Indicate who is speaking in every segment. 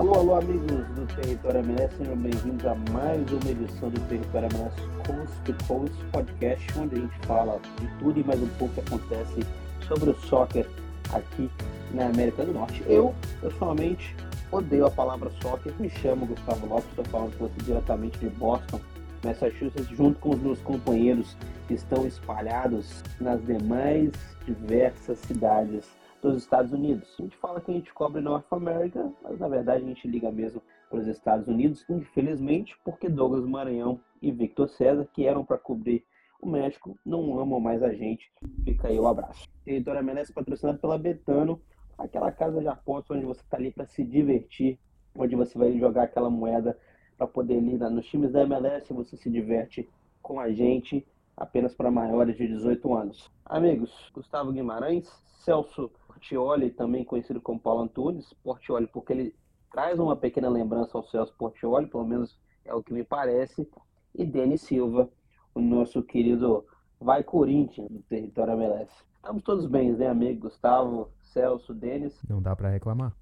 Speaker 1: Alô, alô, amigos do Território MLS, sejam bem-vindos a mais uma edição do Território MLS Coast to Coast Podcast, onde a gente fala de tudo e mais um pouco que acontece sobre o soccer aqui na América do Norte. Eu, pessoalmente, odeio a palavra soccer, me chamo Gustavo Lopes, estou falando com você diretamente de Boston, Massachusetts, junto com os meus companheiros que estão espalhados nas demais diversas cidades dos Estados Unidos. A gente fala que a gente cobre North America, mas na verdade a gente liga mesmo para os Estados Unidos, infelizmente, porque Douglas Maranhão e Victor César, que eram para cobrir o México, não amam mais a gente. Fica aí o abraço. Território MLS patrocinado pela Betano, aquela casa de apostas onde você está ali para se divertir, onde você vai jogar aquela moeda para poder ir nos times da MLS, você se diverte com a gente, apenas para maiores de 18 anos. Amigos, Gustavo Guimarães, Celso Portioli, também conhecido como Paulo Antunes, Portioli porque ele traz uma pequena lembrança ao Celso Portioli, pelo menos é o que me parece, e Denis Silva, o nosso querido Vai Corinthians do território MLS. Estamos todos bem, né, amigo? Gustavo, Celso, Denis.
Speaker 2: Não dá para reclamar.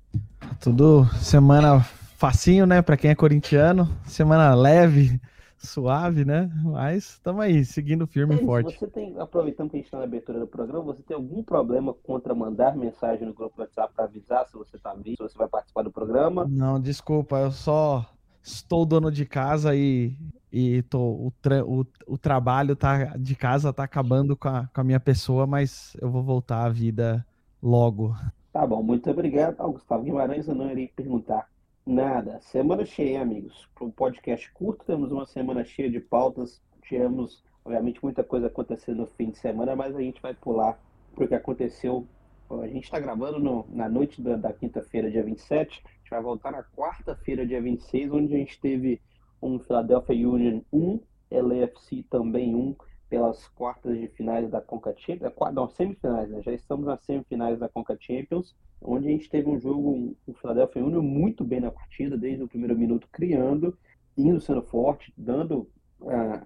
Speaker 3: Tudo semana facinho, né, para quem é corintiano, semana leve suave, né? Mas estamos aí, seguindo firme e forte.
Speaker 1: Você tem, aproveitando que a gente está na abertura do programa, você tem algum problema contra mandar mensagem no grupo WhatsApp para avisar se você está vindo, se você vai participar do programa?
Speaker 3: Não, desculpa, eu só estou dono de casa e, e tô, o, tra, o, o trabalho tá, de casa tá acabando com a, com a minha pessoa, mas eu vou voltar à vida logo.
Speaker 1: Tá bom, muito obrigado. Ah, Gustavo Guimarães, eu não irei perguntar Nada. Semana cheia, amigos. Um podcast curto, temos uma semana cheia de pautas. Tivemos, obviamente, muita coisa acontecendo no fim de semana, mas a gente vai pular para o que aconteceu. A gente está gravando no, na noite da, da quinta-feira, dia 27. A gente vai voltar na quarta-feira, dia 26, onde a gente teve um Philadelphia Union 1, LAFC também 1, pelas quartas de finais da Conca Champions, não, semifinais, né? Já estamos nas semifinais da Conca Champions, onde a gente teve um jogo, o Philadelphia Union muito bem na partida, desde o primeiro minuto criando, indo sendo forte, dando ah,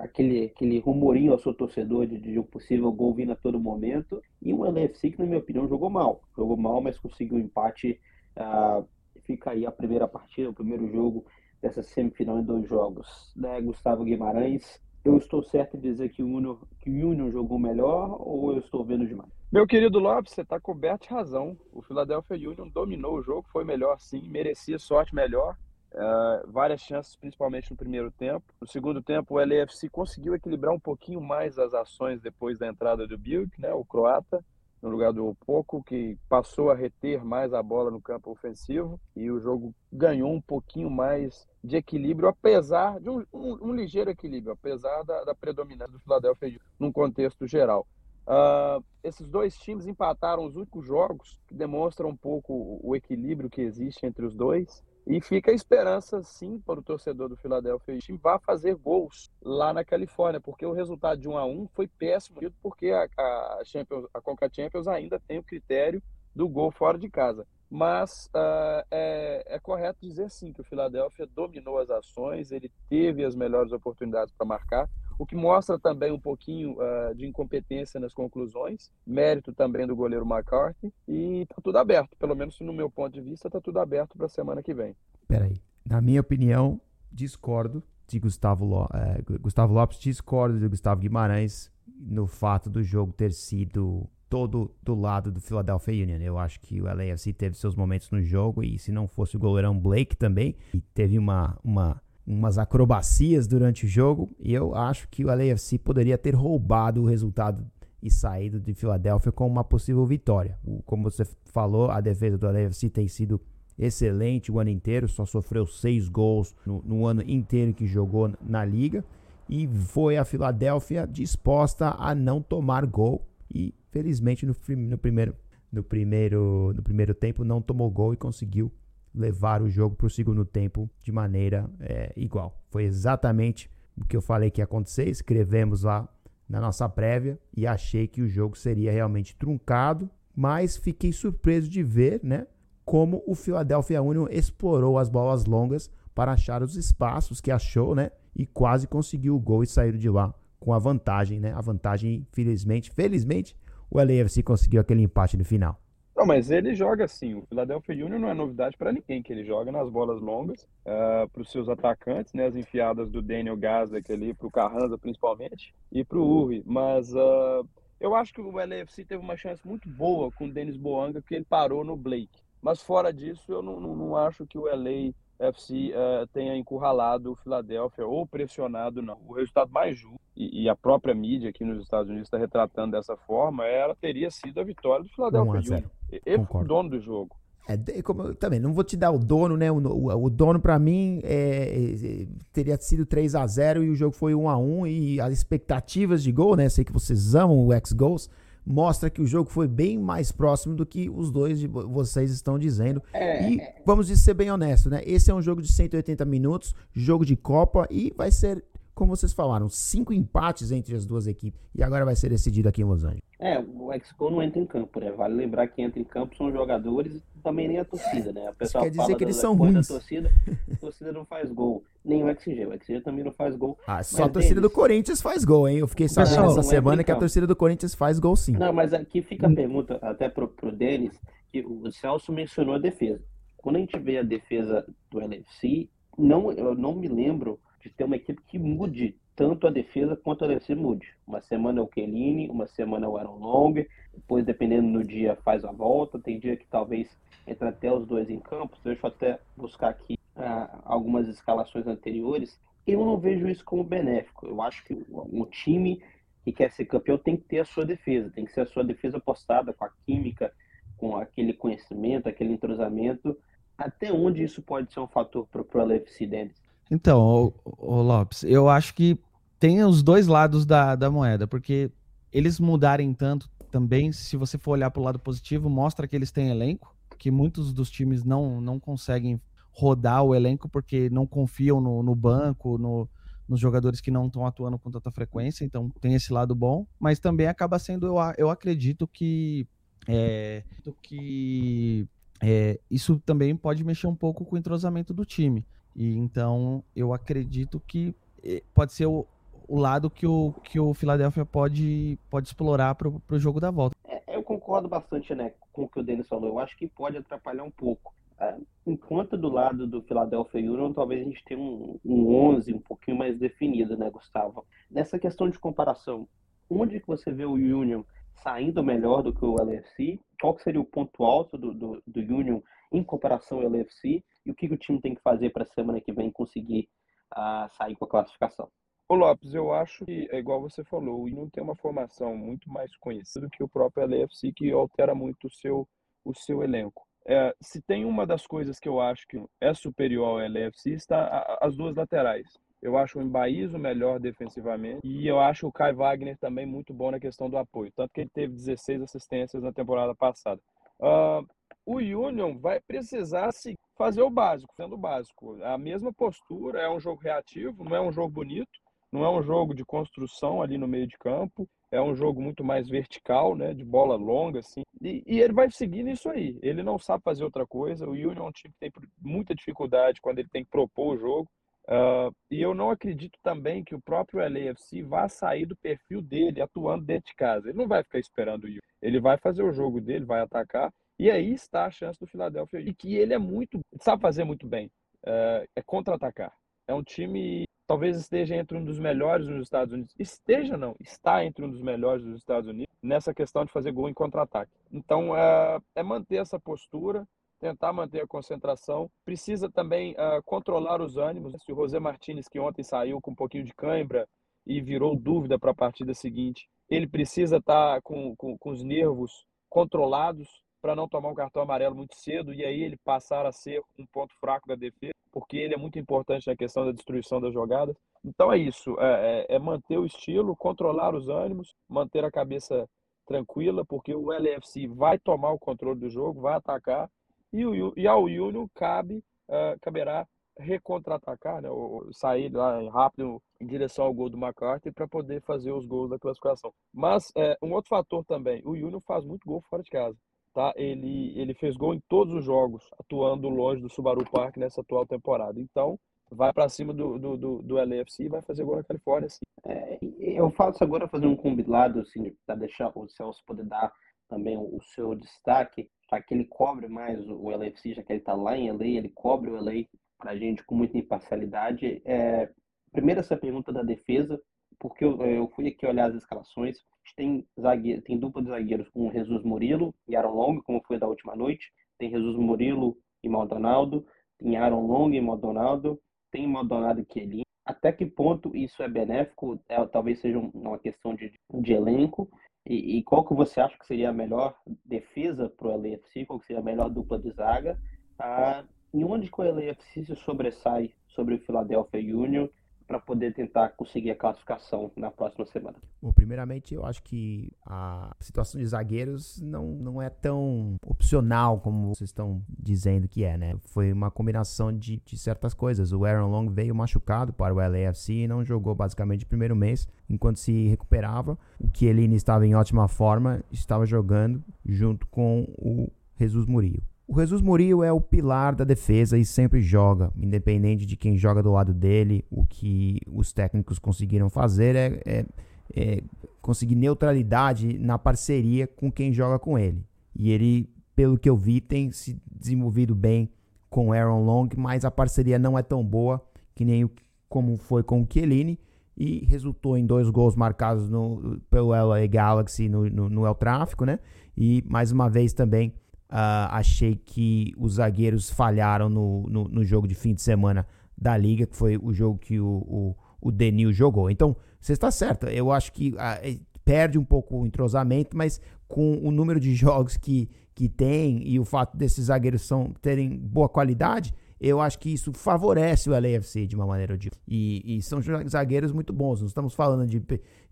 Speaker 1: aquele, aquele rumorinho ao seu torcedor de, de um possível gol vindo a todo momento, e um LFC que, na minha opinião, jogou mal. Jogou mal, mas conseguiu um empate. Ah, fica aí a primeira partida, o primeiro jogo dessa semifinal em dois jogos. Né, Gustavo Guimarães, eu estou certo em dizer que o Union, que o Union jogou melhor ou eu estou vendo demais?
Speaker 4: Meu querido Lopes, você está coberto de razão. O Philadelphia Union dominou o jogo, foi melhor sim, merecia sorte melhor. Uh, várias chances, principalmente no primeiro tempo. No segundo tempo, o LAFC conseguiu equilibrar um pouquinho mais as ações depois da entrada do Bilk, né, o croata no lugar do Poco, que passou a reter mais a bola no campo ofensivo e o jogo ganhou um pouquinho mais de equilíbrio, apesar de um, um, um ligeiro equilíbrio, apesar da, da, predominância do Philadelphia num contexto geral. Uh, esses dois times empataram os únicos jogos, que demonstram um pouco o equilíbrio que existe entre os dois. E fica a esperança, sim, para o torcedor do Philadelphia que vá fazer gols lá na Califórnia, porque o resultado de 1 a 1 foi péssimo, porque a, a, Champions, a Conca Champions ainda tem o critério do gol fora de casa. Mas uh, é, é, correto dizer sim que o Philadelphia dominou as ações, ele teve as melhores oportunidades para marcar, o que mostra também um pouquinho uh, de incompetência nas conclusões, mérito também do goleiro McCarthy, e está tudo aberto, pelo menos no meu ponto de vista, está tudo aberto para a semana que vem.
Speaker 2: Peraí, na minha opinião, discordo de Gustavo, é, Gustavo Lopes, discordo de Gustavo Guimarães no fato do jogo ter sido todo do lado do Philadelphia Union. Eu acho que o LAFC teve seus momentos no jogo e se não fosse o goleirão Blake também, e teve uma, uma umas acrobacias durante o jogo e eu acho que o LAFC poderia ter roubado o resultado e saído de Filadélfia com uma possível vitória. Como você falou, a defesa do LAFC tem sido excelente o ano inteiro, só sofreu seis gols no, no ano inteiro que jogou na liga e foi a Filadélfia disposta a não tomar gol e felizmente no, no primeiro no primeiro no primeiro tempo não tomou gol e conseguiu levar o jogo para o segundo tempo de maneira é, igual. Foi exatamente o que eu falei que ia acontecer. Escrevemos lá na nossa prévia e achei que o jogo seria realmente truncado, mas fiquei surpreso de ver, né, como o Philadelphia Union explorou as bolas longas para achar os espaços que achou, né, e quase conseguiu o gol e sair de lá com a vantagem, né? A vantagem, felizmente, felizmente, o LAFC conseguiu aquele empate no final.
Speaker 4: Não, mas ele joga assim. O Philadelphia Union não é novidade para ninguém, que ele joga nas bolas longas uh, ah, para os seus atacantes, né? As enfiadas do Daniel Gazek ali, para o Carranza principalmente, e para o Uri. Mas uh, eu acho que o LAFC teve uma chance muito boa com o Denis Boanga, que ele parou no Blake. Mas fora disso, eu não, não, não acho que o LA FC uh, tenha encurralado o Philadelphia ou pressionado, não. O resultado mais justo, e, e, a própria mídia aqui nos Estados Unidos está retratando dessa forma, ela teria sido a vitória do Philadelphia Union. Ele foi o dono do jogo.
Speaker 2: É, como eu, também, não vou te dar o dono, né? O, o, o dono, para mim, é, é, teria sido 3 a 0 e o jogo foi 1 a 1 E as expectativas de gol, né? Sei que vocês amam o X-Goals mostra que o jogo foi bem mais próximo do que os dois de vocês estão dizendo. É, e é. vamos ser bem honesto, né? Esse é um jogo de 180 minutos, jogo de Copa e vai ser, como vocês falaram, cinco empates entre as duas equipes. E agora vai ser decidido aqui em Los Angeles.
Speaker 1: É, o Exco não entra em campo, né? Vale lembrar que entra em campo são jogadores e também nem a torcida, né? A pessoa
Speaker 2: quer dizer que eles são ruins.
Speaker 1: Da torcida, a torcida não faz gol. Nem o XG. O XG também não faz gol.
Speaker 2: Ah, só a torcida deles... do Corinthians faz gol, hein? Eu fiquei sabendo Pessoal, essa semana que a torcida do Corinthians faz gol sim.
Speaker 1: Não, mas aqui fica a pergunta até pro, pro Denis, que o Celso mencionou a defesa. Quando a gente vê a defesa do LFC, não, eu não me lembro de ter uma equipe que mude tanto a defesa quanto a defesa mude. Uma semana é o Kelini, uma semana é o Aaron Long, depois, dependendo do dia, faz a volta. Tem dia que talvez entre até os dois em campo. Deixa eu até buscar aqui ah, algumas escalações anteriores. Eu não vejo isso como benéfico. Eu acho que um time que quer ser campeão tem que ter a sua defesa, tem que ser a sua defesa postada com a química, com aquele conhecimento, aquele entrosamento. Até onde isso pode ser um fator para o LFC, Dennis?
Speaker 3: Então, o, Lopes, eu acho que tem os dois lados da, da moeda, porque eles mudarem tanto também, se você for olhar para o lado positivo, mostra que eles têm elenco, que muitos dos times não, não conseguem rodar o elenco porque não confiam no, no banco, no, nos jogadores que não estão atuando com tanta frequência, então tem esse lado bom, mas também acaba sendo, eu, eu acredito que, é, que é, isso também pode mexer um pouco com o entrosamento do time. E então eu acredito que é, pode ser o, o lado que o, que o Philadelphia pode, pode explorar para o jogo da volta.
Speaker 1: É, eu concordo bastante né, com o que o Denis falou. Eu acho que pode atrapalhar um pouco. É, enquanto do lado do Philadelphia Union, talvez a gente tenha um, um 11 um pouquinho mais definido, né, Gustavo? Nessa questão de comparação, onde que você vê o Union saindo melhor do que o LFC? Qual que seria o ponto alto do, do, do Union em comparação ao LFC? E o que, o time tem que fazer para a semana que vem conseguir uh, sair com a classificação?
Speaker 4: Ô Lopes, eu acho que é igual você falou, o Union tem uma formação muito mais conhecida que o próprio LFC, que altera muito o seu, o seu elenco. É, se tem uma das coisas que eu acho que é superior ao LFC, está as duas laterais. Eu acho o Embaizo melhor defensivamente e eu acho o Kai Wagner também muito bom na questão do apoio, tanto que ele teve 16 assistências na temporada passada. Uh, o Union vai precisar se fazer o básico, sendo o básico. A mesma postura, é um jogo reativo, não é um jogo bonito, não é um jogo de construção ali no meio de campo, é um jogo muito mais vertical, né, de bola longa, assim. E, e, ele vai seguir nisso aí. Ele não sabe fazer outra coisa. O Union é um time que tem muita dificuldade quando ele tem que propor o jogo. Uh, e eu não acredito também que o próprio LAFC vá sair do perfil dele atuando dentro de casa. Ele não vai ficar esperando o Union. Ele vai fazer o jogo dele, vai atacar. E aí está a chance do Philadelphia. E que ele é muito, sabe fazer muito bem. Uh, é contra-atacar. É um time talvez esteja entre um dos melhores nos Estados Unidos. Esteja não, está entre um dos melhores dos Estados Unidos nessa questão de fazer gol em contra-ataque. Então é, é, manter essa postura, tentar manter a concentração. Precisa também uh, controlar os ânimos. Se o José Martinez, que ontem saiu com um pouquinho de cãibra e virou dúvida para a partida seguinte, ele precisa estar tá com, com, com os nervos controlados para não tomar um cartão amarelo muito cedo e aí ele passar a ser um ponto fraco da defesa, porque ele é muito importante na questão da destruição das jogadas. Então é isso, é, é, é manter o estilo, controlar os ânimos, manter a cabeça tranquila, porque o LFC vai tomar o controle do jogo, vai atacar e, o, e ao Union cabe, uh, caberá recontra-atacar, né, sair lá rápido em direção ao gol do McCarthy para poder fazer os gols da classificação. Mas é, um outro fator também, o Union faz muito gol fora de casa tá? Ele, ele fez gol em todos os jogos, atuando longe do Subaru Park nessa atual temporada. Então, vai para cima do, do, do, do LAFC e vai fazer gol na Califórnia, sim.
Speaker 1: É, eu faço agora fazer um combinado, assim, para deixar o Celso poder dar também o seu destaque, para que ele cobre mais o LFC, já que ele está lá em LA, ele cobre o LA para a gente com muita imparcialidade. É, primeiro, essa pergunta da defesa, porque eu, eu fui aqui olhar as escalações. Tem, zagueiro, tem dupla de zagueiros com Jesus Murilo e Aaron Long, como foi da última noite. Tem Jesus Murilo e Maldonado. Tem Aaron Long e Maldonado. Tem Maldonado e Kelly. Até que ponto isso é benéfico? É, talvez seja uma questão de, de elenco. E, e, qual que você acha que seria a melhor defesa para o LAFC? Qual que seria a melhor dupla de zaga? Ah, em onde que o LAFC se sobressai sobre o Philadelphia Union para poder tentar conseguir a classificação na próxima semana?
Speaker 2: Bom, primeiramente, eu acho que a situação de zagueiros não, não é tão opcional como vocês estão dizendo que é, né? Foi uma combinação de, de certas coisas. O Aaron Long veio machucado para o LAFC e não jogou basicamente o primeiro mês, enquanto se recuperava. O Chiellini estava em ótima forma, estava jogando junto com o Jesus Murillo. O Jesus Murillo é o pilar da defesa e sempre joga, independente de quem joga do lado dele. O que os técnicos conseguiram fazer é, é, é conseguir neutralidade na parceria com quem joga com ele. E ele, pelo que eu vi, tem se desenvolvido bem com Aaron Long, mas a parceria não é tão boa que nem o, como foi com o Chiellini e resultou em dois gols marcados no, pelo LA Galaxy no, no, no El Tráfico, né? E mais uma vez também Uh, achei que os zagueiros falharam no, no, no, jogo de fim de semana da Liga, que foi o jogo que o, o, o Denil jogou. Então, você está certo. Eu acho que uh, perde um pouco o entrosamento, mas com o número de jogos que, que tem e o fato desses zagueiros são, terem boa qualidade, eu acho que isso favorece o LAFC de uma maneira ou de e, e são zagueiros muito bons. Não estamos falando de,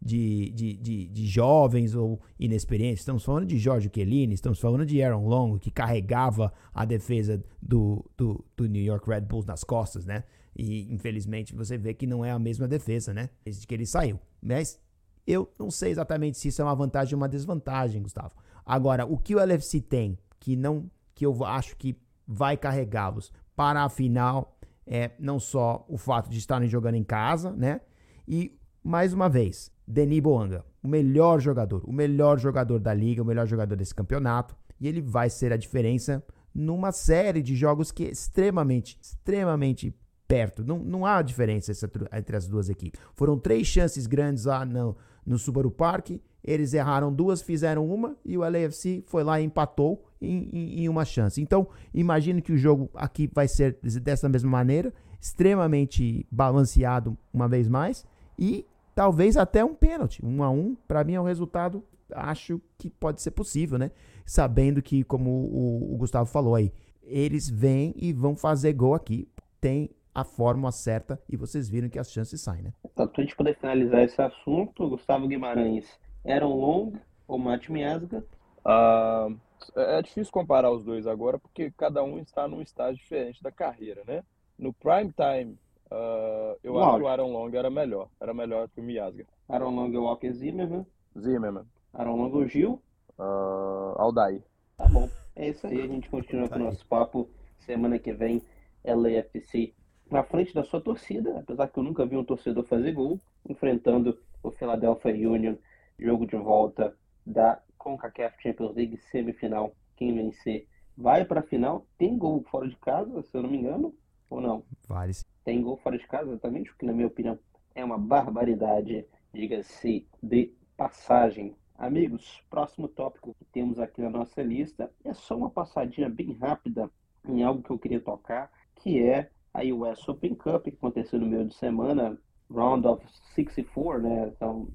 Speaker 2: de, de, de, de jovens ou inexperientes, estamos falando de Jorge Chiellini, estamos falando de Aaron Long, que carregava a defesa do, do, do New York Red Bulls nas costas, né? E infelizmente você vê que não é a mesma defesa, né? Desde que ele saiu. Mas eu não sei exatamente se isso é uma vantagem ou uma desvantagem, Gustavo. Agora, o que o LFC tem que não que eu acho que vai carregá-los para a final é não só o fato de estarem jogando em casa, né? E mais uma vez, Denis Boanga, o melhor jogador, o melhor jogador da liga, o melhor jogador desse campeonato, e ele vai ser a diferença numa série de jogos que é extremamente, extremamente perto. Não, não há diferença entre as duas equipes. Foram três chances grandes lá no, no Subaru Park, eles erraram duas, fizeram uma, e o LAFC foi lá e empatou em, em, em uma chance. Então, imagine que o jogo aqui vai ser dessa mesma maneira, extremamente balanceado uma vez mais, e talvez até um pênalti. Um a um, para mim é um resultado, acho que pode ser possível, né? Sabendo que, como o, o Gustavo falou aí, eles vêm e vão fazer gol aqui. Tem a fórmula certa e vocês viram que as chances saem, né?
Speaker 1: Então, para a gente poder finalizar esse assunto, Gustavo Guimarães, Aaron Long ou Matt Miasga?
Speaker 4: Uh, é, é difícil comparar os dois agora, porque cada um está num estágio diferente da carreira, né? No prime time, uh, eu acho que o Aaron Long era melhor. Era melhor que o Miasga.
Speaker 1: Aaron Long é o Walker Zimmerman.
Speaker 4: Zimmerman.
Speaker 1: Aaron Long é o Gil.
Speaker 4: Uh, Aldair.
Speaker 1: Tá bom. É isso aí. A gente continua com o nosso papo. Semana que vem, LAFC na frente da sua torcida, apesar que eu nunca vi um torcedor fazer gol, enfrentando o Philadelphia Union, jogo de volta da CONCACAF Champions League semifinal, quem vencer vai para a final. Tem gol fora de casa, se eu não me engano, ou não?
Speaker 2: Vale.
Speaker 1: Tem gol fora de casa, exatamente, o que na minha opinião é uma barbaridade, diga-se de passagem. Amigos, próximo tópico que temos aqui na nossa lista é só uma passadinha bem rápida em algo que eu queria tocar, que é a US Open Cup, que aconteceu no meio de semana, Round of 64, né? Então,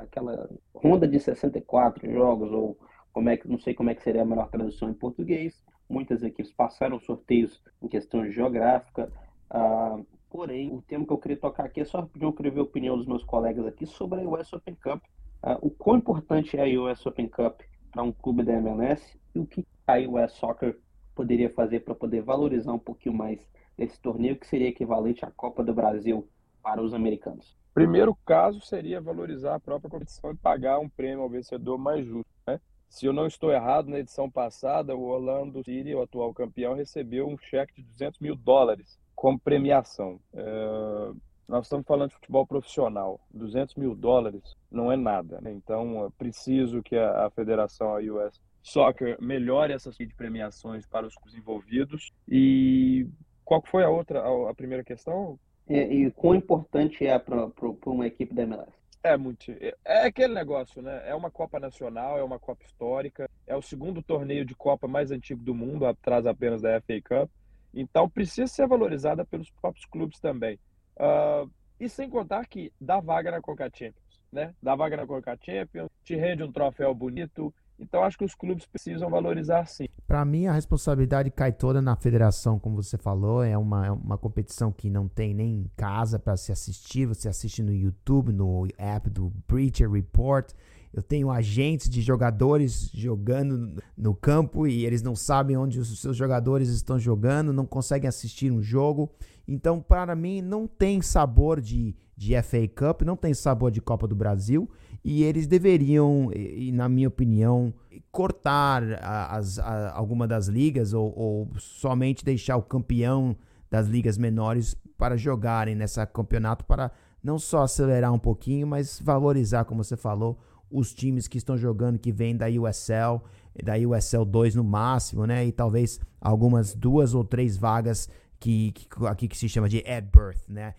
Speaker 1: aquela ronda de 64 jogos, ou como é que, não sei como é que seria a melhor tradução em português. Muitas equipes passaram sorteios em questão geográfica. Uh, porém, o tema que eu queria tocar aqui é só pedir eu queria ver a opinião dos meus colegas aqui sobre a US Open Cup. Uh, o quão importante é a US Open Cup para um clube da MLS e o que a US Soccer poderia fazer para poder valorizar um pouquinho mais esse torneio que seria equivalente à Copa do Brasil para os americanos?
Speaker 4: Primeiro caso seria valorizar a própria competição e pagar um prêmio ao vencedor mais justo. Né? Se eu não estou errado, na edição passada, o Orlando City, o atual campeão, recebeu um cheque de 200 mil dólares como premiação. É... Nós estamos falando de futebol profissional. 200 mil dólares não é nada. Né? Então, é preciso que a, a federação, a US, Soccer melhore essas de premiações para os envolvidos. E qual foi a outra, a, a primeira questão?
Speaker 1: E, e quão importante é para uma equipe da MLS?
Speaker 4: É muito. É, é aquele negócio, né? É uma Copa Nacional, é uma Copa histórica, é o segundo torneio de Copa mais antigo do mundo, atrás apenas da FA Cup. Então precisa ser valorizada pelos próprios clubes também. Uh, e sem contar que dá vaga na Conca Champions, né? Dá vaga na Conca Champions, te rende um troféu bonito, então acho que os clubes precisam valorizar sim.
Speaker 2: Para mim a responsabilidade cai toda na federação, como você falou, é uma, é uma competição que não tem nem casa para se assistir, você assiste no YouTube, no app do Breacher Report. Eu tenho agentes de jogadores jogando no campo e eles não sabem onde os seus jogadores estão jogando, não conseguem assistir um jogo. Então, para mim, não tem sabor de, de FA Cup, não tem sabor de Copa do Brasil e eles deveriam, e, na minha opinião, cortar as, a, alguma das ligas ou, ou, somente deixar o campeão das ligas menores para jogarem nessa campeonato para não só acelerar um pouquinho, mas valorizar, como você falou, os times que estão jogando que vêm da USL, da USL 2 no máximo, né? E talvez algumas duas ou três vagas que, que, aqui que se chama de at birth, né?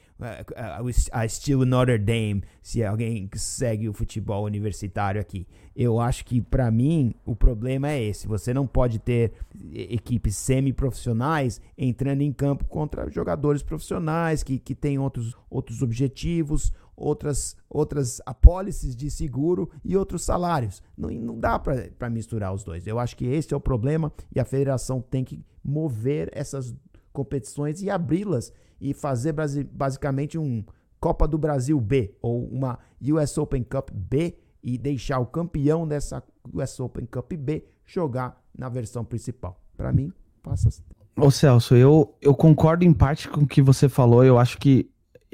Speaker 2: A estilo Notre Dame, se alguém segue o futebol universitário aqui. Eu acho que para mim o problema é esse. Você não pode ter equipes semi-profissionais entrando em campo contra jogadores profissionais que, que têm outros, outros objetivos, outras, outras apólices de seguro e outros salários. Não, não dá para misturar os dois. Eu acho que esse é o problema e a federação tem que mover essas competições e abri-las e fazer basicamente um Copa do Brasil B ou uma US Open Cup B e deixar o campeão dessa US Open Cup B jogar na versão principal. Para mim, passa. Assim.
Speaker 3: Ô Celso, eu, eu concordo em parte com o que você falou. Eu acho que,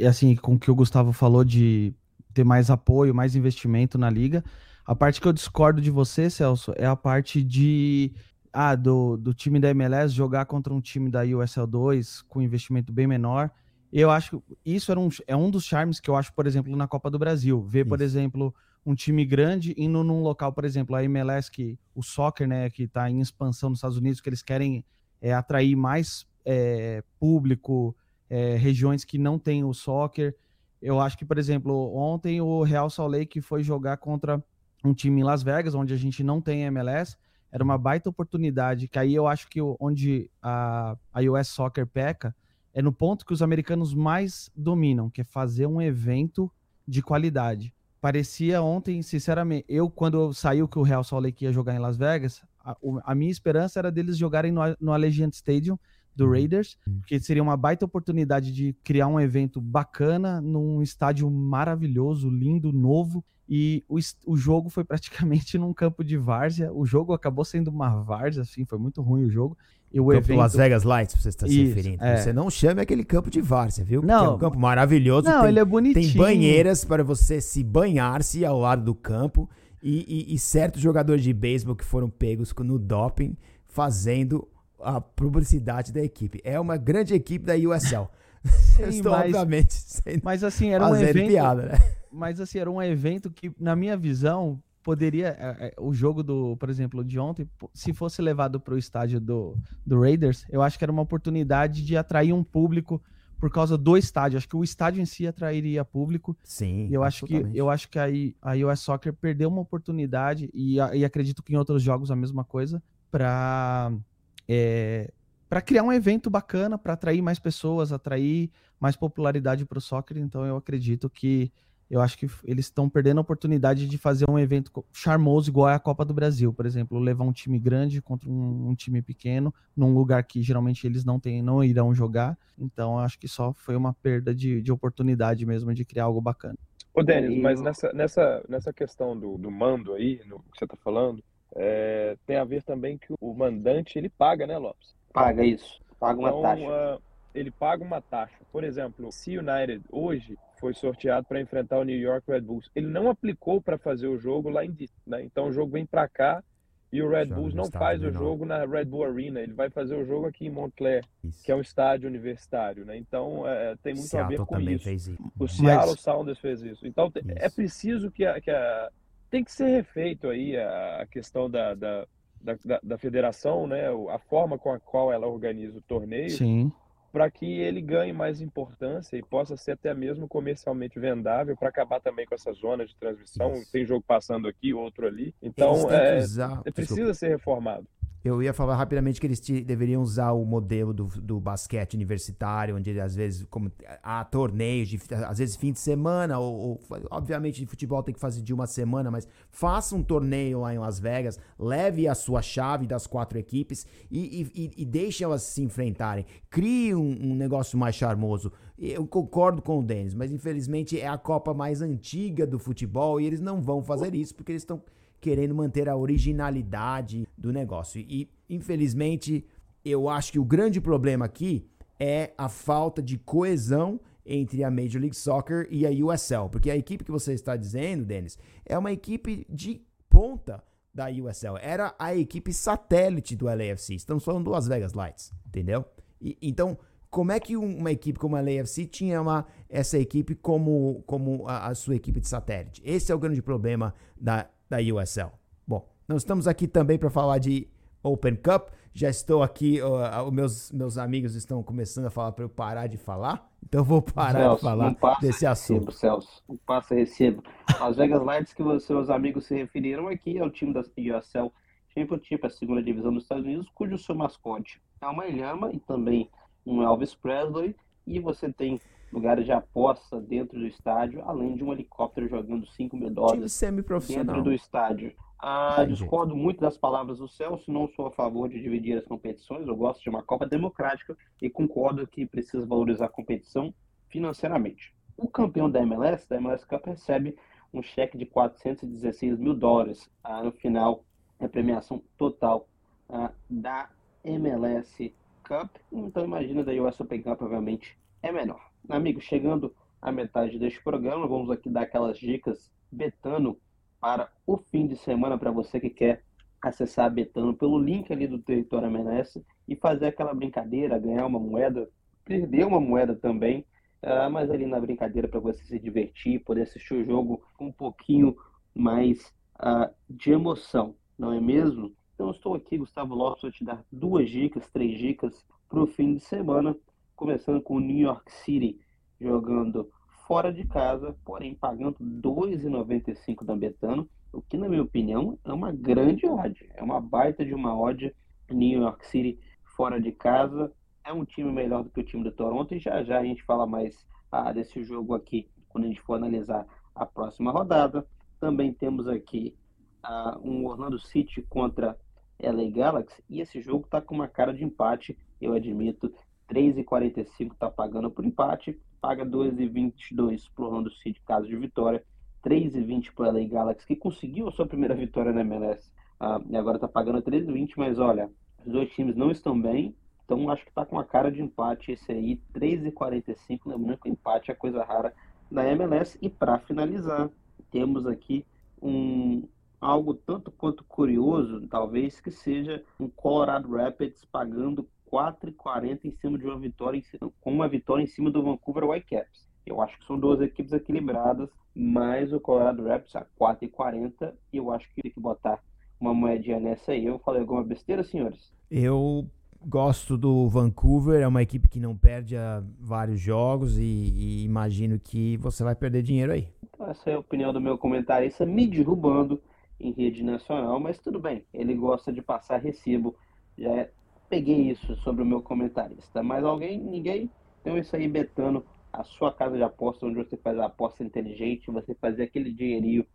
Speaker 3: assim, com o que o Gustavo falou de ter mais apoio, mais investimento na liga. A parte que eu discordo de você, Celso, é a parte de ah, do, do time da MLS jogar contra um time da USL 2 com investimento bem menor. Eu acho que isso era um, é um dos charmes que eu acho, por exemplo, na Copa do Brasil. Ver, por exemplo, um time grande indo num local, por exemplo, a MLS, que o soccer, né, que está em expansão nos Estados Unidos, que eles querem é, atrair mais é, público, é, regiões que não têm o soccer. Eu acho que, por exemplo, ontem o Real Salt Lake foi jogar contra um time em Las Vegas, onde a gente não tem MLS, era uma baita oportunidade, que aí eu acho que onde a, a US Soccer peca é no ponto que os americanos mais dominam, que é fazer um evento de qualidade. Parecia ontem, sinceramente, eu quando saiu que o Real Salt Lake ia jogar em Las Vegas, a, a minha esperança era deles jogarem no, no Allegiant Stadium do uhum. Raiders, uhum. que seria uma baita oportunidade de criar um evento bacana num estádio maravilhoso, lindo, novo e o, o jogo foi praticamente num campo de várzea. O jogo acabou sendo uma várzea, assim, foi muito ruim o jogo. E o
Speaker 2: campo
Speaker 3: evento...
Speaker 2: Las Vegas Lights, você está se referindo. É. Você não chame aquele campo de várzea, viu? Porque
Speaker 3: não,
Speaker 2: é um campo maravilhoso.
Speaker 3: Não,
Speaker 2: tem,
Speaker 3: ele é bonitinho.
Speaker 2: Tem banheiras para você se banhar-se ao lado do campo. E, e, e certos jogadores de beisebol que foram pegos no doping fazendo a publicidade da equipe. É uma grande equipe da USL.
Speaker 3: Sim, Estou, mas, obviamente, mas assim, era um evento... Piada, né? mas assim, era um evento que, na minha visão, poderia. É, é, o jogo do, por exemplo, de ontem, se fosse levado para o estádio do, do Raiders, eu acho que era uma oportunidade de atrair um público por causa do estádio. Acho que o estádio em si atrairia público.
Speaker 2: Sim.
Speaker 3: E eu acho que eu acho que aí a US Soccer perdeu uma oportunidade e, e acredito que em outros jogos a mesma coisa para é, para criar um evento bacana, para atrair mais pessoas, atrair mais popularidade para o soccer. Então eu acredito que eu acho que eles estão perdendo a oportunidade de fazer um evento charmoso igual a Copa do Brasil, por exemplo, levar um time grande contra um, um time pequeno num lugar que geralmente eles não têm, não irão jogar. Então, acho que só foi uma perda de, de oportunidade mesmo de criar algo bacana.
Speaker 4: Ô, Denis, mas nessa, nessa, nessa questão do, do mando aí, no que você está falando, é, tem a ver também que o mandante ele paga, né, Lopes?
Speaker 1: Paga isso, paga uma então, taxa. Uh,
Speaker 4: ele paga uma taxa. Por exemplo, se o United hoje foi sorteado para enfrentar o New York Red Bulls. Ele não aplicou para fazer o jogo lá em DC, né? Então o jogo vem para cá e o Red Bulls não faz o jogo na Red Bull Arena, ele vai fazer o jogo aqui em Montclair, isso. que é um estádio universitário, né? Então é, tem muito Seattle a ver com isso.
Speaker 2: isso.
Speaker 4: O Seattle Mas... Sounders fez isso. Então isso. é preciso que a, que a, tem que ser refeito aí a, a questão da, da da, da, da, federação, né? A forma com a qual ela organiza o torneio. Para que ele ganhe mais importância e possa ser até mesmo comercialmente vendável para acabar também com essa zona de transmissão. Isso. Tem jogo passando aqui, outro ali. Então, é, usar... precisa ser reformado.
Speaker 2: Eu ia falar rapidamente que eles te, deveriam usar o modelo do, do basquete universitário, onde ele, às vezes como, há torneios, de, às vezes fim de semana, ou, ou, obviamente de futebol tem que fazer de uma semana, mas faça um torneio lá em Las Vegas, leve a sua chave das quatro equipes e, e, e deixe elas se enfrentarem. Crie um, um negócio mais charmoso. Eu concordo com o Denis, mas infelizmente é a Copa mais antiga do futebol e eles não vão fazer isso porque eles estão querendo manter a originalidade do negócio. E, infelizmente, eu acho que o grande problema aqui é a falta de coesão entre a Major League Soccer e a USL. Porque a equipe que você está dizendo, Denis, é uma equipe de ponta da USL. Era a equipe satélite do LAFC. Estamos falando do Las Vegas Lights, entendeu? E, então, como é que uma equipe como a LAFC tinha uma, essa equipe como, como a, a, sua equipe de satélite? Esse é o grande problema da da USL. Bom, nós estamos aqui também para falar de Open Cup. Já estou aqui, uh, meus, meus amigos estão começando a falar para eu parar de falar, então vou parar Celso, de falar desse assunto.
Speaker 1: Recebo, Celso, não passa recebo. As Vegas Lights que os seus amigos se referiram aqui é o time da USL Championship, a segunda divisão dos Estados Unidos, cujo seu mascote é uma ilhama e também um Elvis Presley, e você tem lugares de aposta dentro do estádio, além de um helicóptero jogando 5 mil dólares dentro do estádio. Ah, discordo muito das palavras do Celso, não sou a favor de dividir as competições, eu gosto de uma Copa democrática e concordo que precisa valorizar a competição financeiramente. O campeão da MLS, da MLS Cup, recebe um cheque de 416 mil dólares ah, no final, a premiação total ah, da MLS Cup. Então imagina da US Open Cup, obviamente, é menor. Amigo, chegando à metade deste programa, vamos aqui dar aquelas dicas Betano para o fim de semana para você que quer acessar a Betano pelo link ali do Território MLS e fazer aquela brincadeira, ganhar uma moeda, perder uma moeda também, uh, mas ali na brincadeira para você se divertir, poder assistir o jogo com um pouquinho mais uh, de emoção, não é mesmo? Então estou aqui, Gustavo Lopes, para te dar duas dicas, três dicas para o fim de semana começando com o New York City jogando fora de casa, porém pagando 2,95 da Betano, o que na minha opinião é uma grande odd, é uma baita de uma odd. New York City fora de casa é um time melhor do que o time do Toronto e já já a gente fala mais ah, desse jogo aqui quando a gente for analisar a próxima rodada. Também temos aqui ah, um Orlando City contra LA Galaxy e esse jogo está com uma cara de empate, eu admito. 3,45 está pagando por empate, paga 2,22 para o Orlando City, caso de vitória, 3,20 para o LA Galaxy, que conseguiu a sua primeira vitória na MLS, ah, e agora está pagando 3,20, mas olha, os dois times não estão bem, então acho que está com a cara de empate esse aí, 3,45, lembrando que o empate é coisa rara na MLS, e para finalizar, temos aqui um, algo tanto quanto curioso, talvez, que seja um Colorado Rapids pagando 4,40 em cima de uma vitória, com uma vitória em cima do Vancouver Whitecaps. Eu acho que são duas equipes equilibradas, mas o Colorado Rapids a 4,40 e eu acho que tem que botar uma moedinha nessa aí. Eu falei alguma besteira, senhores?
Speaker 2: Eu gosto do Vancouver, é uma equipe que não perde a vários jogos e, e, imagino que você vai perder dinheiro aí.
Speaker 1: Então, essa é a opinião do meu comentarista me derrubando em rede nacional, mas tudo bem, ele gosta de passar recibo, já é peguei isso sobre o meu comentarista, mas alguém, ninguém, então isso aí betando a sua casa de aposta, onde você faz a aposta inteligente, você fazer aquele dinheirinho,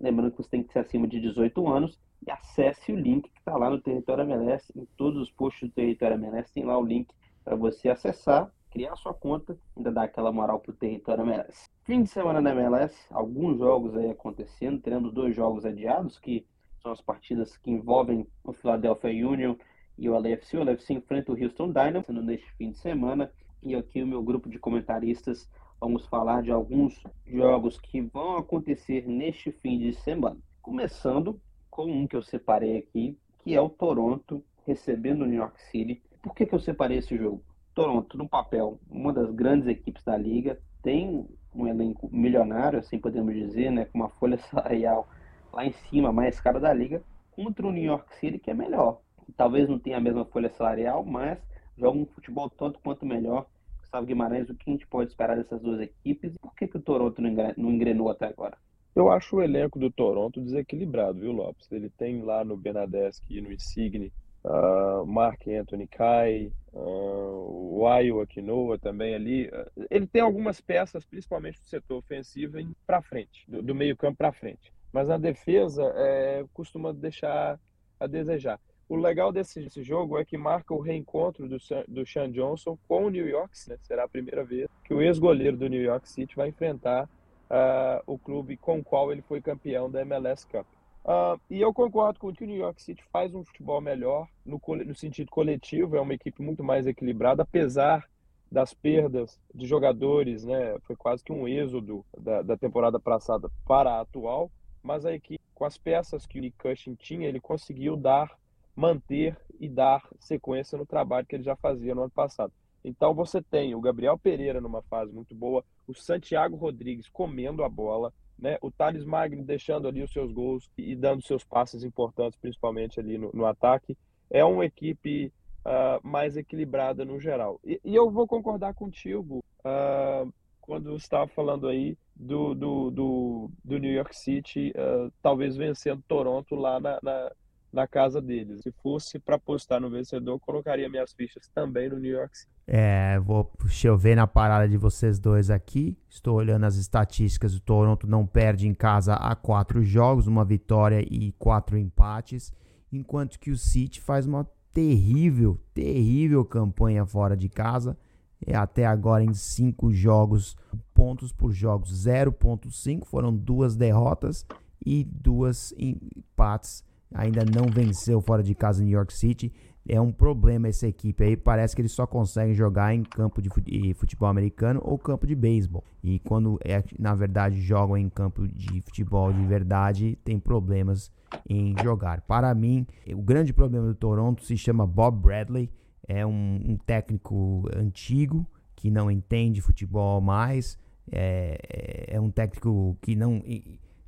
Speaker 1: lembrando que você tem que ser acima de 18 anos, e acesse o link que está lá no Território MLS, em todos os posts do Território MLS tem lá o link para você acessar, criar sua conta, ainda dar aquela moral pro Território MLS. Fim de semana na MLS, alguns jogos aí acontecendo, tendo dois jogos adiados, que são as partidas que envolvem o Philadelphia Union e o LFC. O LFC enfrenta o Houston Dynamo neste fim de semana. E aqui o meu grupo de comentaristas vamos falar de alguns jogos que vão acontecer neste fim de semana. Começando com um que eu separei aqui, que é o Toronto recebendo o New York City. Por que, que eu separei esse jogo? Toronto, no papel, uma das grandes equipes da liga, tem um elenco milionário, assim podemos dizer, né, com uma folha salarial lá em cima, mais cara da liga, contra o New York City, que é melhor. Talvez não tenha a mesma folha salarial, mas joga um futebol tanto quanto melhor. Gustavo Guimarães, o que a gente pode esperar dessas duas equipes? Por que, que o Toronto não engrenou até agora?
Speaker 4: Eu acho o elenco do Toronto desequilibrado, viu, Lopes? Ele tem lá no Benadeski e no Insigne uh, Mark Anthony Kai, uh, o Ayo Aquinoa também ali. Uh, ele tem algumas peças, principalmente do setor ofensivo, para frente, do, do meio campo para frente. Mas na defesa, é, costuma deixar a desejar. O legal desse, desse, jogo é que marca o reencontro do, do Sean Johnson com o New York City. Né? Será a primeira vez que o ex-goleiro do New York City vai enfrentar uh, o clube com o qual ele foi campeão da MLS Cup. Uh, e eu concordo com que o New York City faz um futebol melhor no, no sentido coletivo, é uma equipe muito mais equilibrada, apesar das perdas de jogadores, né? Foi quase que um êxodo da, da temporada passada para a atual, mas a equipe, com as peças que o Nick Cushing tinha, ele conseguiu dar, manter e dar sequência no trabalho que ele já fazia no ano passado. Então você tem o Gabriel Pereira numa fase muito boa, o Santiago Rodrigues comendo a bola, né? O Thales Magno deixando ali os seus gols e dando seus passes importantes, principalmente ali no, no ataque. É uma equipe uh, mais equilibrada no geral. E, e, eu vou concordar contigo uh, quando você estava falando aí do, do, do, do New York City, uh, talvez vencendo Toronto lá na, na na casa deles. Se fosse para apostar no vencedor, colocaria minhas fichas também no New York City.
Speaker 2: É, vou chover na parada de vocês dois aqui. Estou olhando as estatísticas. O Toronto não perde em casa há quatro jogos, uma vitória e quatro empates, enquanto que o City faz uma terrível, terrível campanha fora de casa. É até agora em cinco jogos, pontos por jogos 0.5, foram duas derrotas e duas empates ainda não venceu fora de casa New York City. É um problema essa equipe aí. Parece que eles só conseguem jogar em campo de futebol americano ou campo de beisebol. E quando é, na verdade jogam em campo de futebol de verdade, tem problemas em jogar. Para mim, o grande problema do Toronto se chama Bob Bradley. É um, um técnico antigo que não entende futebol mais. É, é, é um técnico que não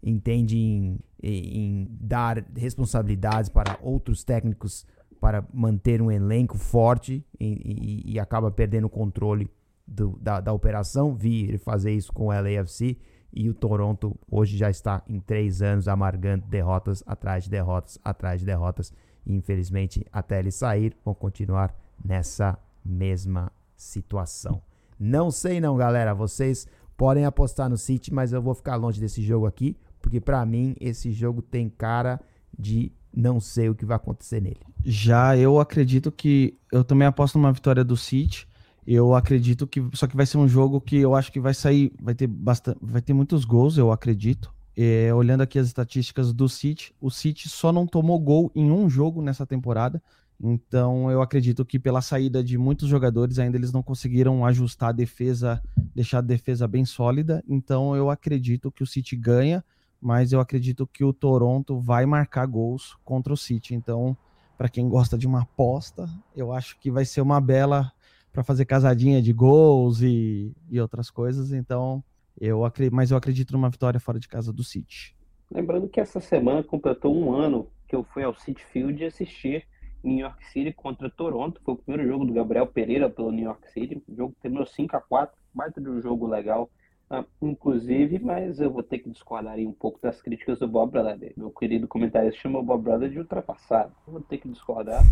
Speaker 2: entende em, em dar responsabilidades para outros técnicos para manter um elenco forte e, e, e acaba perdendo o controle do, da, da, operação. Vi ele fazer isso com o LAFC e o Toronto hoje já está em três anos amargando derrotas atrás de derrotas atrás de derrotas. E, infelizmente, até ele sair, vão continuar nessa mesma situação. Não sei não, galera. Vocês podem apostar no City, mas eu vou ficar longe desse jogo aqui porque para mim esse jogo tem cara de não sei o que vai acontecer nele.
Speaker 3: Já eu acredito que eu também aposto numa vitória do City. Eu acredito que só que vai ser um jogo que eu acho que vai sair, vai ter bastante, vai ter muitos gols, eu acredito. É, olhando aqui as estatísticas do City, o City só não tomou gol em um jogo nessa temporada. Então eu acredito que pela saída de muitos jogadores ainda eles não conseguiram ajustar a defesa, deixar a defesa bem sólida. Então eu acredito que o City ganha mas eu acredito que o Toronto vai marcar gols contra o City. Então, para quem gosta de uma aposta, eu acho que vai ser uma bela para fazer casadinha de gols e, e outras coisas. Então, eu acredito, mas eu acredito numa vitória fora de casa do City.
Speaker 1: Lembrando que essa semana completou um ano que eu fui ao City Field assistir New York City contra Toronto. Foi o primeiro jogo do Gabriel Pereira pelo New York City. O jogo terminou 5 a 4 baita de um jogo legal. Ah, inclusive, mas eu vou ter que discordar um pouco das críticas do Bob Brother. Meu querido comentarista chamou o Bob Brother de ultrapassado. Eu vou ter que discordar.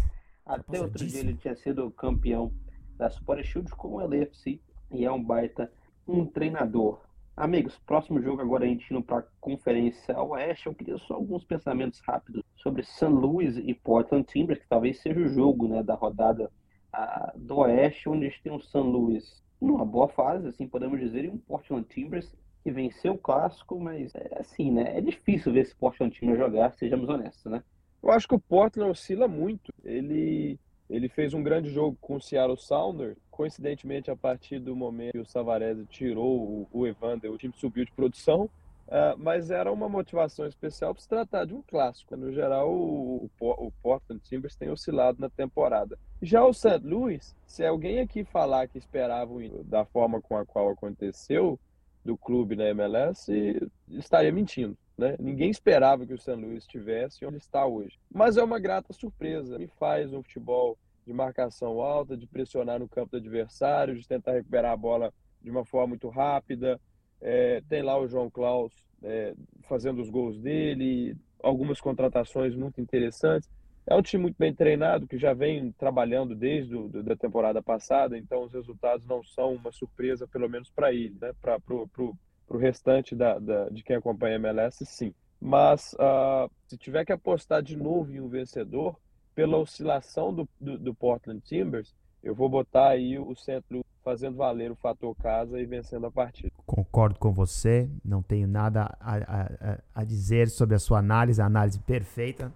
Speaker 1: Até outro dia ele tinha sido campeão da Super Shield com o LFC e é um baita um treinador. Amigos, próximo jogo agora a gente indo para a Conferência Oeste. Eu queria só alguns pensamentos rápidos sobre St. Louis e Portland Timbers, que talvez seja o jogo né, da rodada uh, do Oeste, onde a gente tem o St. Louis numa boa fase, assim podemos dizer, e um Portland Timbers que venceu o clássico, mas é assim, né? É difícil ver esse Portland Timbers jogar, sejamos honestos, né?
Speaker 4: Eu acho que o Portland oscila muito. Ele ele fez um grande jogo com o Seattle Sounders. Coincidentemente, a partir do momento que o Savarese tirou o Evander, o time subiu de produção. Uh, mas era uma motivação especial para se tratar de um clássico. No geral, o, o, o, Portland Timbers tem oscilado na temporada. Já o St. Louis, se alguém aqui falar que esperava da forma com a qual aconteceu do clube na MLS, estaria mentindo. Né? Ninguém esperava que o St. Louis estivesse onde está hoje. Mas é uma grata surpresa. Me faz um futebol de marcação alta, de pressionar no campo do adversário, de tentar recuperar a bola de uma forma muito rápida. É, tem lá o João Klaus é, fazendo os gols dele, algumas contratações muito interessantes. É um time muito bem treinado, que já vem trabalhando desde a da temporada passada, então os resultados não são uma surpresa, pelo menos para ele, né? para o restante da, da, de quem acompanha a MLS, sim. Mas uh, se tiver que apostar de novo em um vencedor, pela oscilação do, do, do Portland Timbers, eu vou botar aí o centro fazendo valer o fator casa e vencendo a partida.
Speaker 2: Concordo com você, não tenho nada a, a, a dizer sobre a sua análise, a análise perfeita.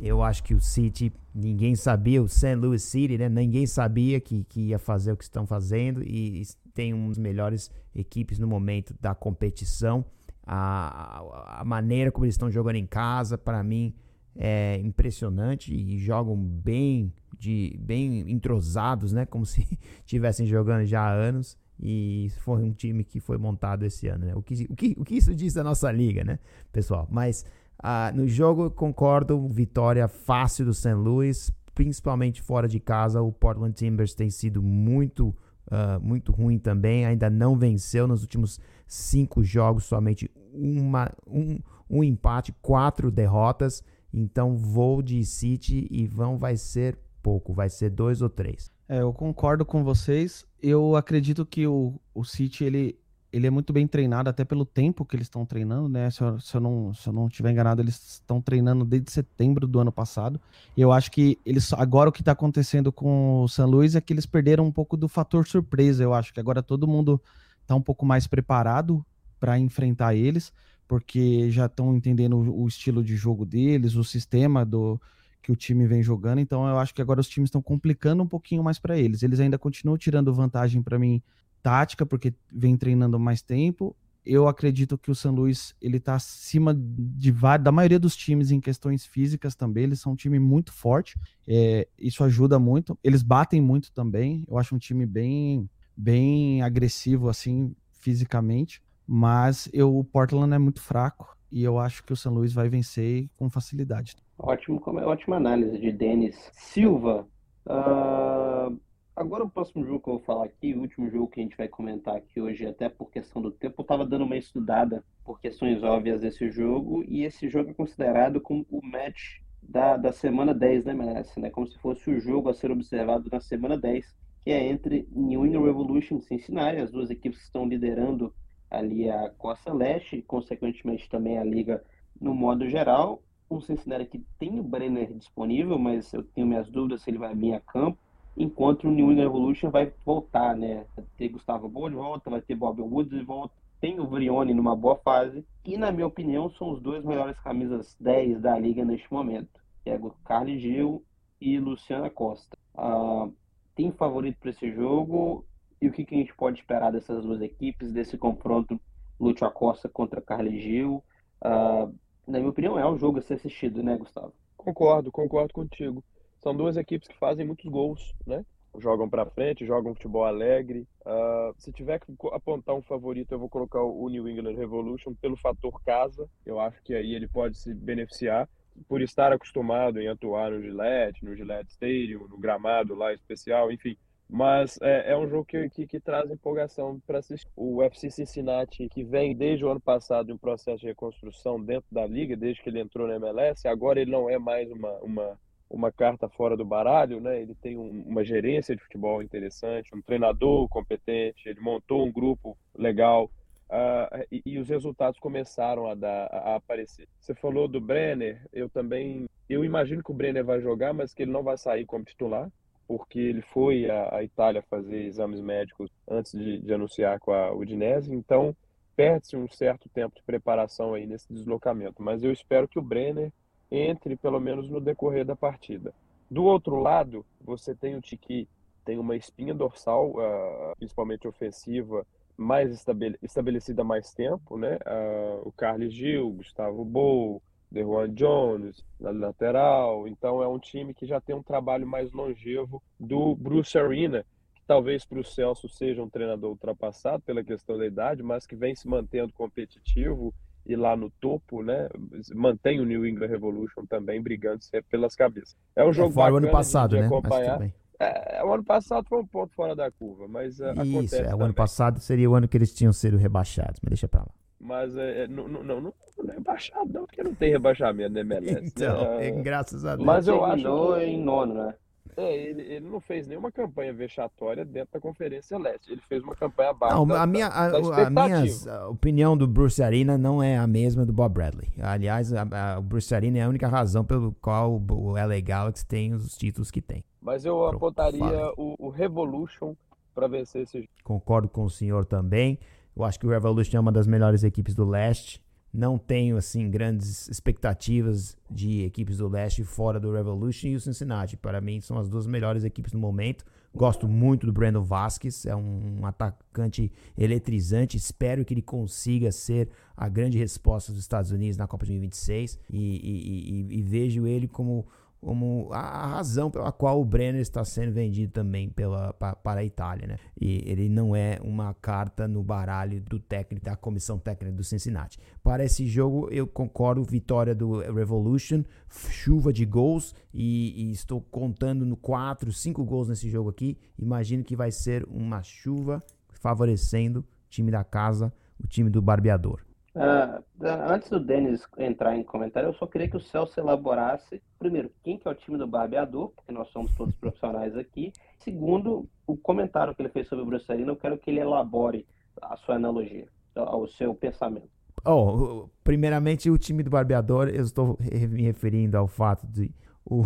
Speaker 2: Eu acho que o City, ninguém sabia, o St. Louis City, né? Ninguém sabia que, que ia fazer o que estão fazendo e tem uma das melhores equipes no momento da competição. A, a maneira como eles estão jogando em casa, para mim, é impressionante e jogam bem de bem entrosados, né? Como se estivessem jogando já há anos. E foi um time que foi montado esse ano, né? O que, o que, o que isso diz da nossa liga, né, pessoal? Mas ah, no jogo, concordo, vitória fácil do St. Louis, principalmente fora de casa. O Portland Timbers tem sido muito, uh, muito ruim também. Ainda não venceu nos últimos cinco jogos, somente uma, um, um empate, quatro derrotas. Então vou de City e vão vai ser pouco, vai ser dois ou três.
Speaker 3: É, eu concordo com vocês. Eu acredito que o, o City ele, ele é muito bem treinado, até pelo tempo que eles estão treinando, né? Se eu, se eu não se eu não estiver enganado, eles estão treinando desde setembro do ano passado. E eu acho que eles agora o que está acontecendo com o San Luís é que eles perderam um pouco do fator surpresa. Eu acho que agora todo mundo está um pouco mais preparado para enfrentar eles porque já estão entendendo o, estilo de jogo deles, o sistema do que o time vem jogando. Então eu acho que agora os times estão complicando um pouquinho mais para eles. Eles ainda continuam tirando vantagem para mim tática, porque vem treinando mais tempo. Eu acredito que o São Luís ele tá acima de da maioria dos times em questões físicas também. Eles são um time muito forte. É, isso ajuda muito. Eles batem muito também. Eu acho um time bem, bem agressivo assim fisicamente. Mas eu, o Portland é muito fraco e eu acho que o São Luís vai vencer com facilidade.
Speaker 1: Ótimo, ótima análise de Denis Silva. Uh, agora o próximo jogo que eu vou falar aqui, o último jogo que a gente vai comentar aqui hoje, até por questão do tempo, eu estava dando uma estudada por questões óbvias desse jogo, e esse jogo é considerado como o match da, da semana 10 da MLS, né? Como se fosse o jogo a ser observado na semana 10, que é entre New England Revolution e Cincinnati, as duas equipes que estão liderando ali a Costa Leste, e consequentemente também a liga no modo geral. Um Cincinnati que tem o Brenner disponível, mas eu tenho minhas dúvidas se ele vai vir a campo, enquanto o New England Evolution vai voltar, né? Vai ter Gustavo Boa de volta, vai ter Bob Woods de volta, tem o Vrioni numa boa fase, e na minha opinião são os dois melhores camisas 10 da liga neste momento, que é o Carly Gil e Luciana Costa. Uh, tem favorito para esse jogo? E o que, que a gente pode esperar dessas duas equipes, desse confronto Lúcio Acosta contra Carly Gil? Uh, na minha opinião, é um jogo a ser assistido, né, Gustavo?
Speaker 4: Concordo, concordo contigo. São duas equipes que fazem muitos gols, né? Jogam para frente, jogam futebol alegre. Uh, se tiver que apontar um favorito, eu vou colocar o New England Revolution pelo fator casa. Eu acho que aí ele pode se beneficiar por estar acostumado em atuar no Gillette, no Gillette Stadium, no gramado lá especial, enfim. Mas é, é um jogo que, que, que traz empolgação para assistir. O FC Cincinnati, que vem desde o ano passado em um processo de reconstrução dentro da liga, desde que ele entrou na MLS, agora ele não é mais uma, uma, uma carta fora do baralho, né? Ele tem um, uma gerência de futebol interessante, um treinador competente, ele montou um grupo legal. Uh, e, e, os resultados começaram a, dar, a, aparecer. Você falou do Brenner, eu também, eu imagino que o Brenner vai jogar, mas que ele não vai sair como titular porque ele foi à, Itália fazer exames médicos antes de, de anunciar com a Udinese, então perde-se um certo tempo de preparação aí nesse deslocamento, mas eu espero que o Brenner entre pelo menos no decorrer da partida. Do outro lado, você tem o Tiki, tem uma espinha dorsal, uh, principalmente ofensiva, mais estabelecida há mais tempo, né? Uh, o Carlos Gil, Gustavo Bou, Juan Jones na lateral. Então é um time que já tem um trabalho mais longevo do Bruce Arena, que talvez para o Celso seja um treinador ultrapassado pela questão da idade, mas que vem se mantendo competitivo ir lá no topo, né? Mantém o New England Revolution também brigando sempre pelas cabeças. É um é, jogo é,
Speaker 2: o ano passado, né? acompanhar.
Speaker 4: É, o ano passado foi um ponto fora da curva, mas uh,
Speaker 2: Isso, é, o ano passado seria o ano que eles tinham sido rebaixados, mas deixa pra lá.
Speaker 4: Mas é, não, não, não, não, é rebaixado, não, porque não tem rebaixamento, né, MLS?
Speaker 2: Então, né? graças a Deus.
Speaker 1: Mas eu acho que... em nono, né?
Speaker 4: É, ele, ele não fez nenhuma campanha vexatória dentro da Conferência Leste. Ele fez uma campanha abaixo. Não, da,
Speaker 2: a minha, a, a, minha opinião do Bruce Arena não é a mesma do Bob Bradley. Aliás, a, a, o Bruce Arena é a única razão pelo qual o LA Galaxy tem os títulos que tem.
Speaker 4: Mas eu apontaria o, o Revolution para vencer esse jogo.
Speaker 2: Concordo com o senhor também. Eu acho que o Revolution é uma das melhores equipes do leste. Não tenho assim grandes expectativas de equipes do leste fora do Revolution e o Cincinnati. Para mim são as duas melhores equipes no momento. Gosto muito do Brandon Vasquez, é um atacante eletrizante. Espero que ele consiga ser a grande resposta dos Estados Unidos na Copa de 2026 e, e, e, e vejo ele como como a razão pela qual o Brenner está sendo vendido também pela, pa, para a Itália, né? E ele não é uma carta no baralho do técnico da comissão técnica do Cincinnati. Para esse jogo eu concordo, vitória do Revolution, chuva de gols e, e estou contando no 4, 5 gols nesse jogo aqui. Imagino que vai ser uma chuva favorecendo o time da casa, o time do barbeador.
Speaker 1: Uh, antes do Denis entrar em comentário, eu só queria que o Celso elaborasse, primeiro, quem que é o time do barbeador, porque nós somos todos profissionais aqui. Segundo, o comentário que ele fez sobre o Bruce Arena, eu quero que ele elabore a sua analogia, o seu pensamento.
Speaker 2: Oh, primeiramente, o time do barbeador, eu estou me referindo ao fato de o,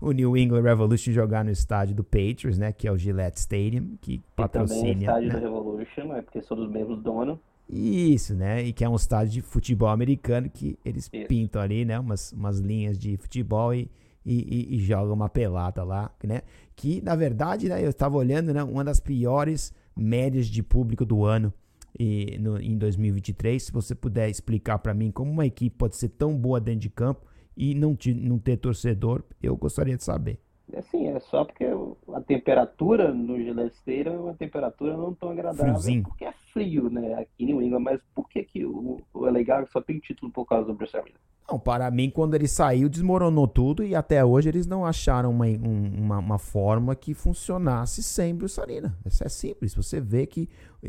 Speaker 2: o, New England Revolution jogar no estádio do Patriots, né, que é o Gillette Stadium, que patrocina. E também
Speaker 1: é estádio
Speaker 2: né?
Speaker 1: do Revolution, é porque são dos mesmos donos.
Speaker 2: Isso, né? E que é um estádio de futebol americano que eles Isso. pintam ali, né? Umas, umas linhas de futebol e, e, e, jogam uma pelada lá, né? Que, na verdade, né, eu estava olhando, né? Uma das piores médias de público do ano e, no, em 2023. Se você puder explicar para mim como uma equipe pode ser tão boa dentro de campo e não, te, não ter torcedor, eu gostaria de saber.
Speaker 1: Assim, é só porque a temperatura no Gillesteira é uma temperatura não tão agradável.
Speaker 2: Friozinho.
Speaker 1: Porque é frio, né? Aqui em New England. Mas por que, que o, o legal só tem título por causa do Bruce Arena?
Speaker 2: Não, para mim, quando ele saiu, desmoronou tudo e até hoje eles não acharam uma, uma, uma forma que funcionasse sem Bruce Arena. Isso é simples. Você vê que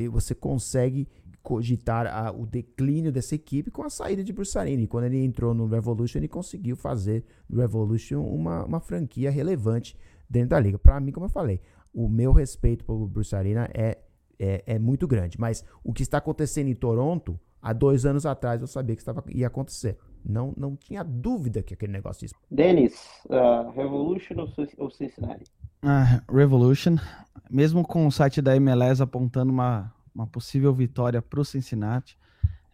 Speaker 2: você consegue cogitar a, o declínio dessa equipe com a saída de Bruce Arena. E quando ele entrou no Revolution, ele conseguiu fazer do Revolution uma, uma franquia relevante dentro da liga. Para mim, como eu falei, o meu respeito pelo Bruce Arena é, é, é, muito grande. Mas o que está acontecendo em Toronto, há dois anos atrás eu sabia que estava, ia acontecer. Não, não tinha dúvida que aquele negócio ia
Speaker 1: Dennis, uh, Revolution ou Cincinnati?
Speaker 3: Uh, Revolution. Mesmo com o site da MLS apontando uma uma possível vitória para o Cincinnati.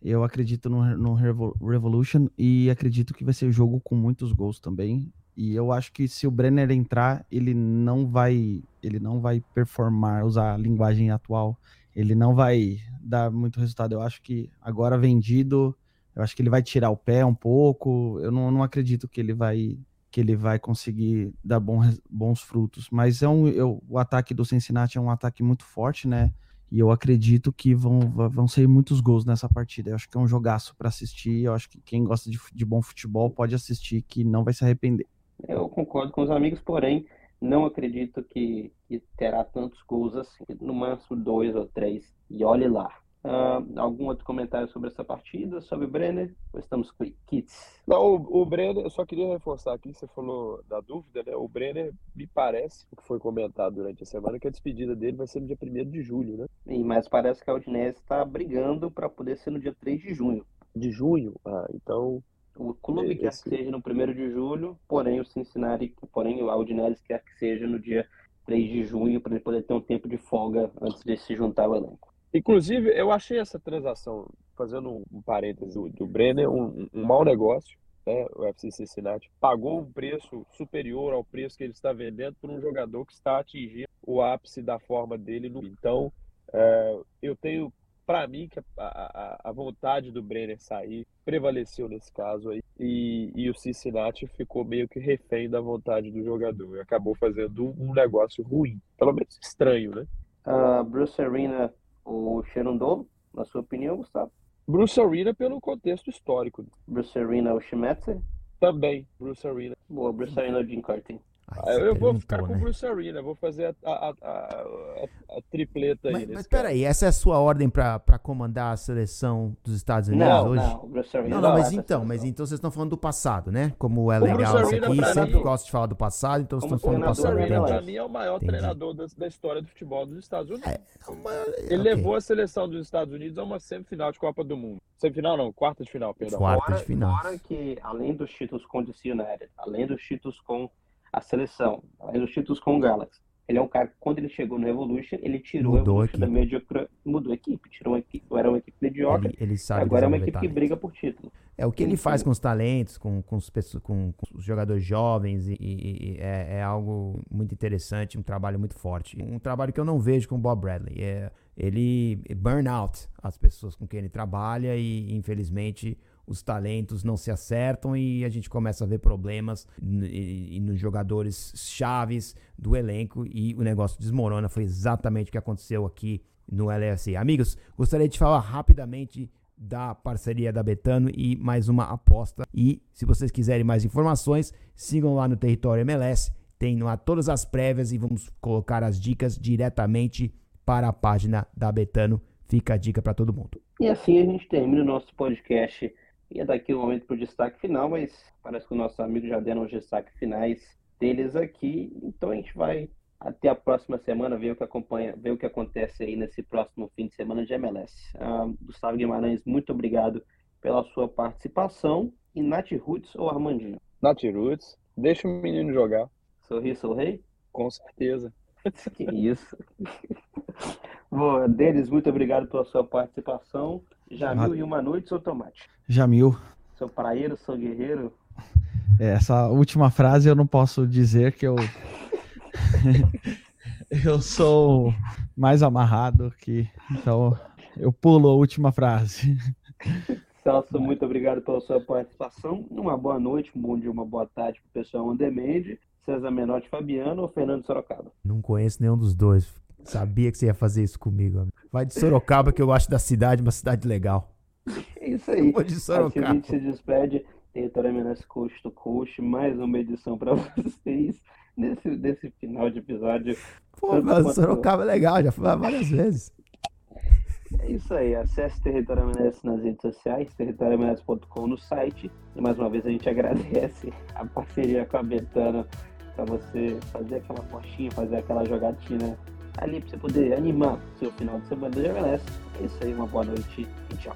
Speaker 3: Eu acredito no, no Revolution e acredito que vai ser jogo com muitos gols também. E eu acho que se o Brenner entrar, ele não vai, ele não vai performar, usar a linguagem atual. Ele não vai dar muito resultado. Eu acho que agora vendido, eu acho que ele vai tirar o pé um pouco. Eu não, não acredito que ele vai que ele vai conseguir dar bons, bons frutos. Mas é um, eu, o ataque do Cincinnati é um ataque muito forte, né? E eu acredito que vão, vão ser muitos gols nessa partida. Eu acho que é um jogaço para assistir. Eu acho que quem gosta de, de bom futebol pode assistir, que não vai se arrepender.
Speaker 1: Eu concordo com os amigos, porém, não acredito que, que terá tantos gols assim. No máximo dois ou três. E olhe lá. Uh, algum outro comentário sobre essa partida, sobre o Brenner? Ou estamos kits?
Speaker 4: Não, o, o, Brenner, eu só queria reforçar aqui, você falou da dúvida, né? O Brenner, me parece, o que foi comentado durante a semana, que a despedida dele vai ser no dia 1 de julho, né?
Speaker 1: Sim, mas parece que a Udinese está brigando para poder ser no dia 3 de junho.
Speaker 4: De junho? Ah, então.
Speaker 1: O clube quer que seja no 1 de julho, porém o Cincinnati, porém o Udinese quer que seja no dia 3 de junho, para ele poder ter um tempo de folga antes de se juntar ao elenco.
Speaker 4: Inclusive, eu achei essa transação, fazendo um parênteses do, do Brenner, um, um mau negócio. Né? O FC Cincinnati pagou um preço superior ao preço que ele está vendendo por um jogador que está atingindo o ápice da forma dele. No... Então, é, eu tenho para mim que a, a, a, vontade do Brenner sair prevaleceu nesse caso aí e, e, o Cincinnati ficou meio que refém da vontade do jogador e acabou fazendo um negócio ruim, pelo menos estranho, né?
Speaker 1: Uh, Bruce Arena o Xerundolo, na sua opinião, Gustavo?
Speaker 4: Bruce Arena pelo contexto histórico.
Speaker 1: Bruce Arena, o Schmetzer?
Speaker 4: Também, Bruce Arena.
Speaker 1: Boa, Bruce Arena, o Jim Curtin.
Speaker 4: Ah, eu vou ficar com o né? Bruce Arena, vou fazer a, a, a, a tripleta aí.
Speaker 2: Mas, mas peraí, essa é a sua ordem para comandar a seleção dos Estados Unidos
Speaker 1: não,
Speaker 2: hoje?
Speaker 1: Não, Bruce Arena
Speaker 2: não, não, mas então, mas então vocês estão falando do passado, né? Como é legal isso aqui, sempre gosto de falar do passado, então vocês estão falando do passado.
Speaker 4: Bruce Arena, pra mim, é o maior Entendi. treinador da, da, história do futebol dos Estados Unidos. É, é uma... Ele okay. levou a seleção dos Estados Unidos a uma semifinal de Copa do Mundo. Semifinal não, quarta de final, perdão.
Speaker 2: Quarta de final.
Speaker 1: Fora que, além dos títulos com o além dos títulos com a seleção, dos títulos com o Galaxy. Ele é um cara que, quando ele chegou no Evolution, ele tirou
Speaker 2: mudou
Speaker 1: a da mediocre, mudou a equipe, tirou uma equipe, era uma equipe mediocre,
Speaker 2: ele, ele sabe
Speaker 1: agora é uma equipe que briga por título.
Speaker 2: É o que ele faz com os talentos, com, com, os, com, com os jogadores jovens, e, e é, é, algo muito interessante, um trabalho muito forte. Um trabalho que eu não vejo com o Bob Bradley. É, ele burn out as pessoas com quem ele trabalha e, infelizmente, os talentos não se acertam e a gente começa a ver problemas e, nos jogadores chaves do elenco e o negócio desmorona. Foi exatamente o que aconteceu aqui no LFC. Amigos, gostaria de falar rapidamente da parceria da Betano e mais uma aposta. E se vocês quiserem mais informações, sigam lá no Território MLS. Tem lá todas as prévias e vamos colocar as dicas diretamente para a página da Betano. Fica a dica para todo mundo.
Speaker 1: E assim a gente termina o nosso podcast Ia daqui um momento para o destaque final, mas parece que os nossos amigos já deram os destaques finais deles aqui. Então a gente vai até a próxima semana ver o que acompanha, ver o que acontece aí nesse próximo fim de semana de MLS. Ah, Gustavo Guimarães, muito obrigado pela sua participação. E Nath Roots ou Armandinho?
Speaker 4: Nath Roots, deixa o menino jogar.
Speaker 1: Sorri, sou rei?
Speaker 4: Com certeza.
Speaker 1: Que isso. Boa, Denis, muito obrigado pela sua participação. Jamil e uma noite, seu tomate.
Speaker 3: Jamil.
Speaker 1: Sou praieiro, sou guerreiro.
Speaker 3: É, essa última frase eu não posso dizer que eu. eu sou mais amarrado que. Então eu pulo a última frase.
Speaker 1: Celso, muito obrigado pela sua participação. Uma boa noite, um bom dia, uma boa tarde para o pessoal on demand. César Menotti Fabiano ou Fernando Sorocaba?
Speaker 2: Não conheço nenhum dos dois. Sabia que você ia fazer isso comigo. Vai de Sorocaba, que eu gosto da cidade, uma cidade legal.
Speaker 1: É isso aí.
Speaker 2: Vou de Sorocaba.
Speaker 1: a gente se despede. Território Minas Coast to Coast, mais uma edição para vocês nesse, nesse final de episódio.
Speaker 2: Pô, mas quanto... Sorocaba é legal, já fui várias vezes.
Speaker 1: É isso aí, acesse Território Minas nas redes sociais, territoriominas.com no site. E mais uma vez a gente agradece a parceria com a Betana para você fazer aquela postinha, fazer aquela jogatina ali para você poder animar seu final de semana de MLS. É isso aí, uma boa noite e tchau.